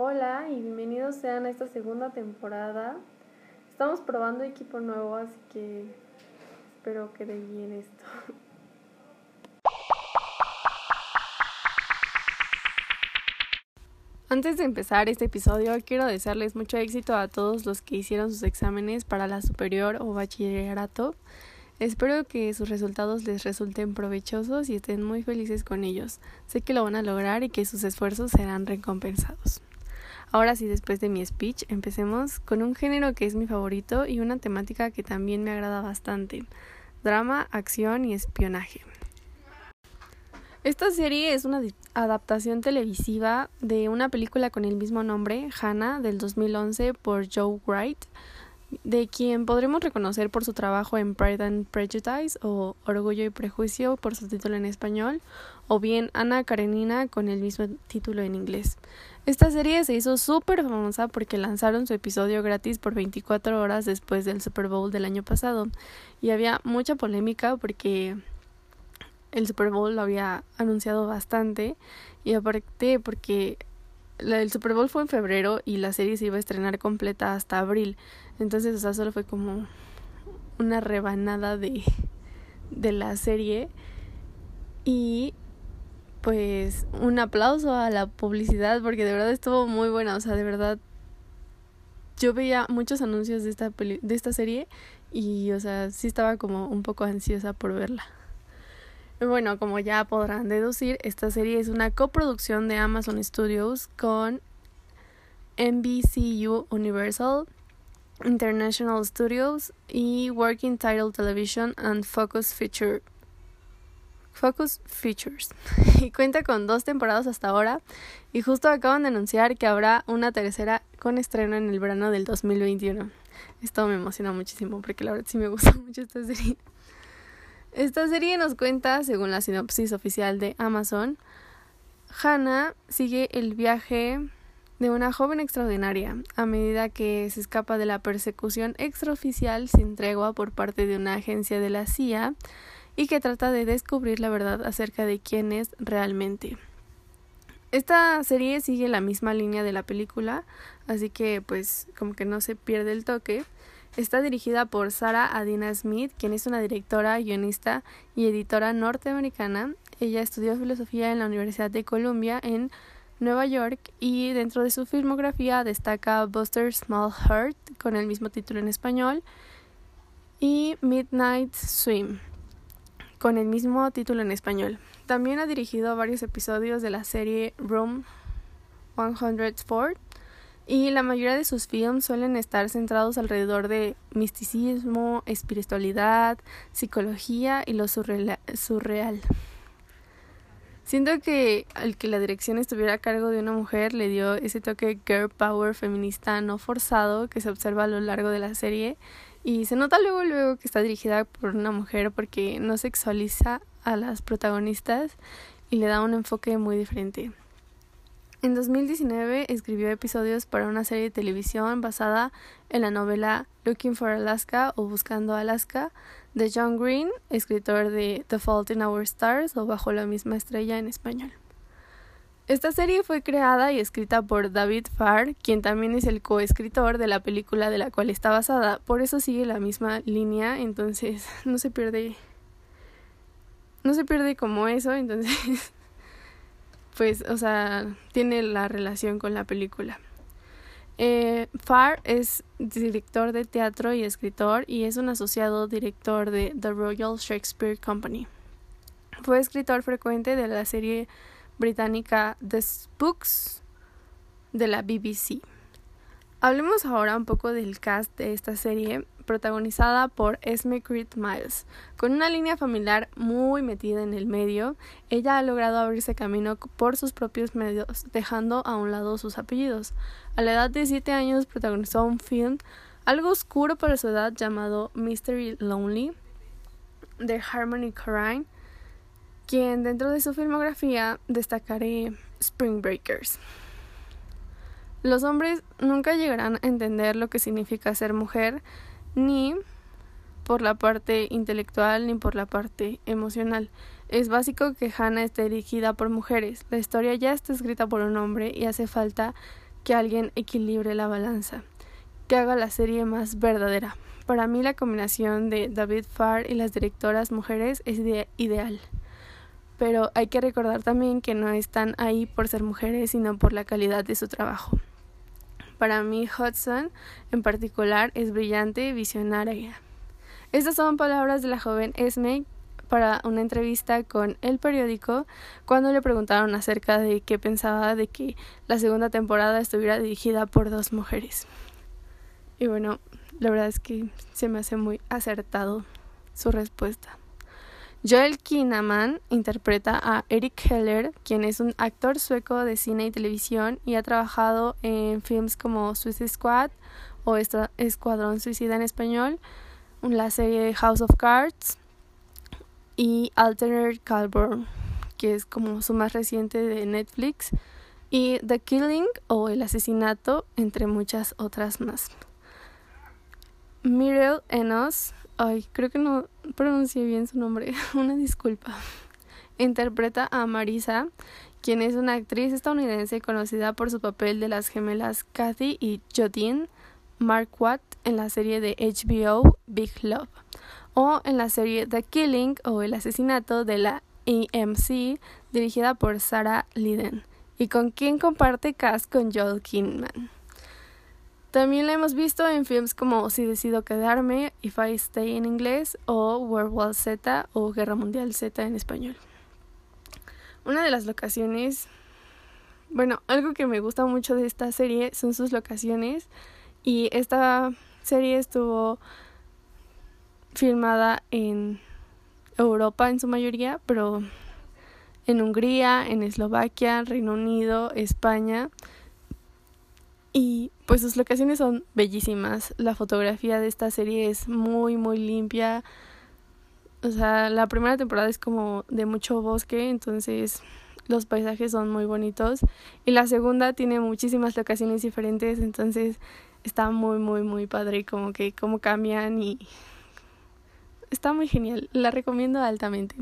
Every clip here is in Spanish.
Hola y bienvenidos sean a esta segunda temporada. Estamos probando equipo nuevo, así que espero que de bien esto. Antes de empezar este episodio, quiero desearles mucho éxito a todos los que hicieron sus exámenes para la superior o bachillerato. Espero que sus resultados les resulten provechosos y estén muy felices con ellos. Sé que lo van a lograr y que sus esfuerzos serán recompensados. Ahora sí, después de mi speech, empecemos con un género que es mi favorito y una temática que también me agrada bastante. Drama, acción y espionaje. Esta serie es una adaptación televisiva de una película con el mismo nombre, Hannah, del 2011 por Joe Wright, de quien podremos reconocer por su trabajo en Pride and Prejudice o Orgullo y Prejuicio por su título en español, o bien Ana Karenina con el mismo título en inglés. Esta serie se hizo súper famosa porque lanzaron su episodio gratis por 24 horas después del Super Bowl del año pasado y había mucha polémica porque el Super Bowl lo había anunciado bastante y aparte porque el Super Bowl fue en febrero y la serie se iba a estrenar completa hasta abril. Entonces, o sea, solo fue como una rebanada de, de la serie. Y pues un aplauso a la publicidad porque de verdad estuvo muy buena, o sea, de verdad yo veía muchos anuncios de esta de esta serie y o sea, sí estaba como un poco ansiosa por verla. Bueno, como ya podrán deducir, esta serie es una coproducción de Amazon Studios con NBCU Universal, International Studios y Working Title Television and Focus Feature Focus Features y cuenta con dos temporadas hasta ahora y justo acaban de anunciar que habrá una tercera con estreno en el verano del 2021. Esto me emociona muchísimo porque la verdad sí me gusta mucho esta serie. Esta serie nos cuenta, según la sinopsis oficial de Amazon, Hannah sigue el viaje de una joven extraordinaria a medida que se escapa de la persecución extraoficial sin tregua por parte de una agencia de la CIA y que trata de descubrir la verdad acerca de quién es realmente. Esta serie sigue la misma línea de la película, así que pues como que no se pierde el toque. Está dirigida por Sarah Adina Smith, quien es una directora, guionista y editora norteamericana. Ella estudió filosofía en la Universidad de Columbia en Nueva York y dentro de su filmografía destaca Buster Small Heart con el mismo título en español y Midnight Swim con el mismo título en español. También ha dirigido varios episodios de la serie Room 104 y la mayoría de sus films suelen estar centrados alrededor de misticismo, espiritualidad, psicología y lo surreal. Siento que al que la dirección estuviera a cargo de una mujer le dio ese toque girl power feminista no forzado que se observa a lo largo de la serie y se nota luego, luego que está dirigida por una mujer porque no sexualiza a las protagonistas y le da un enfoque muy diferente. En 2019 escribió episodios para una serie de televisión basada en la novela Looking for Alaska o Buscando Alaska de John Green, escritor de The Fault in Our Stars o Bajo la misma estrella en español. Esta serie fue creada y escrita por David Farr, quien también es el coescritor de la película de la cual está basada, por eso sigue la misma línea, entonces no se pierde no se pierde como eso, entonces pues, o sea, tiene la relación con la película. Eh, Farr es director de teatro y escritor y es un asociado director de The Royal Shakespeare Company. Fue escritor frecuente de la serie británica The Spooks de la BBC. Hablemos ahora un poco del cast de esta serie, protagonizada por Esme Creed Miles. Con una línea familiar muy metida en el medio, ella ha logrado abrirse camino por sus propios medios, dejando a un lado sus apellidos. A la edad de 7 años protagonizó un film algo oscuro para su edad llamado Mystery Lonely de Harmony Korine quien dentro de su filmografía destacaré Spring Breakers. Los hombres nunca llegarán a entender lo que significa ser mujer, ni por la parte intelectual ni por la parte emocional. Es básico que Hannah esté dirigida por mujeres. La historia ya está escrita por un hombre y hace falta que alguien equilibre la balanza, que haga la serie más verdadera. Para mí la combinación de David Farr y las directoras mujeres es ideal. Pero hay que recordar también que no están ahí por ser mujeres, sino por la calidad de su trabajo. Para mí Hudson en particular es brillante y visionaria. Estas son palabras de la joven Esme para una entrevista con el periódico cuando le preguntaron acerca de qué pensaba de que la segunda temporada estuviera dirigida por dos mujeres. Y bueno, la verdad es que se me hace muy acertado su respuesta. Joel Kinnaman interpreta a Eric Heller, quien es un actor sueco de cine y televisión y ha trabajado en films como Suicide Squad o Escuadrón Suicida en español, la serie House of Cards, y Altered Carbon, que es como su más reciente de Netflix, y The Killing o El asesinato, entre muchas otras más. Mirel Enos, ay, creo que no pronuncié bien su nombre, una disculpa. Interpreta a Marisa, quien es una actriz estadounidense conocida por su papel de las gemelas Kathy y Jodine Mark Watt en la serie de HBO Big Love o en la serie The Killing o El asesinato de la AMC dirigida por Sarah Liden y con quien comparte cast con Joel Kinman. También la hemos visto en films como Si decido quedarme, If I Stay en inglés o World War Z o Guerra Mundial Z en español. Una de las locaciones, bueno, algo que me gusta mucho de esta serie son sus locaciones y esta serie estuvo filmada en Europa en su mayoría, pero en Hungría, en Eslovaquia, Reino Unido, España. Pues sus locaciones son bellísimas. La fotografía de esta serie es muy, muy limpia. O sea, la primera temporada es como de mucho bosque, entonces los paisajes son muy bonitos. Y la segunda tiene muchísimas locaciones diferentes, entonces está muy, muy, muy padre como que cómo cambian y está muy genial, la recomiendo altamente.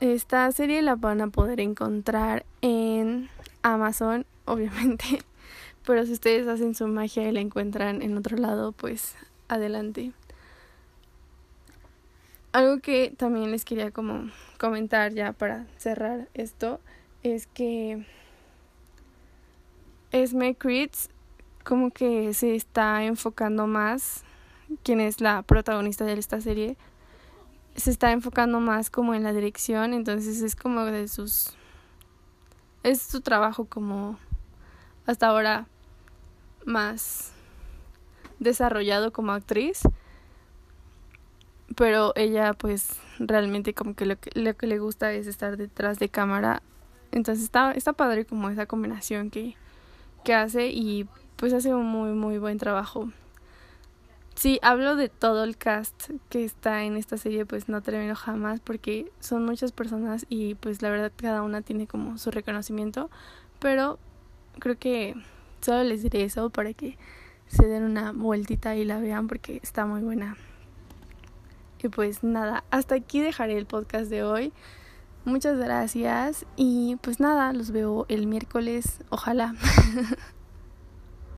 Esta serie la van a poder encontrar en Amazon, obviamente, pero si ustedes hacen su magia y la encuentran en otro lado, pues adelante. Algo que también les quería como comentar ya para cerrar esto es que Esme Creeds como que se está enfocando más quien es la protagonista de esta serie, se está enfocando más como en la dirección, entonces es como de sus... es su trabajo como hasta ahora más desarrollado como actriz, pero ella pues realmente como que lo que, lo que le gusta es estar detrás de cámara, entonces está, está padre como esa combinación que, que hace y pues hace un muy muy buen trabajo. Sí, hablo de todo el cast que está en esta serie, pues no termino jamás porque son muchas personas y pues la verdad cada una tiene como su reconocimiento, pero creo que solo les diré eso para que se den una vueltita y la vean porque está muy buena. Y pues nada, hasta aquí dejaré el podcast de hoy. Muchas gracias y pues nada, los veo el miércoles, ojalá.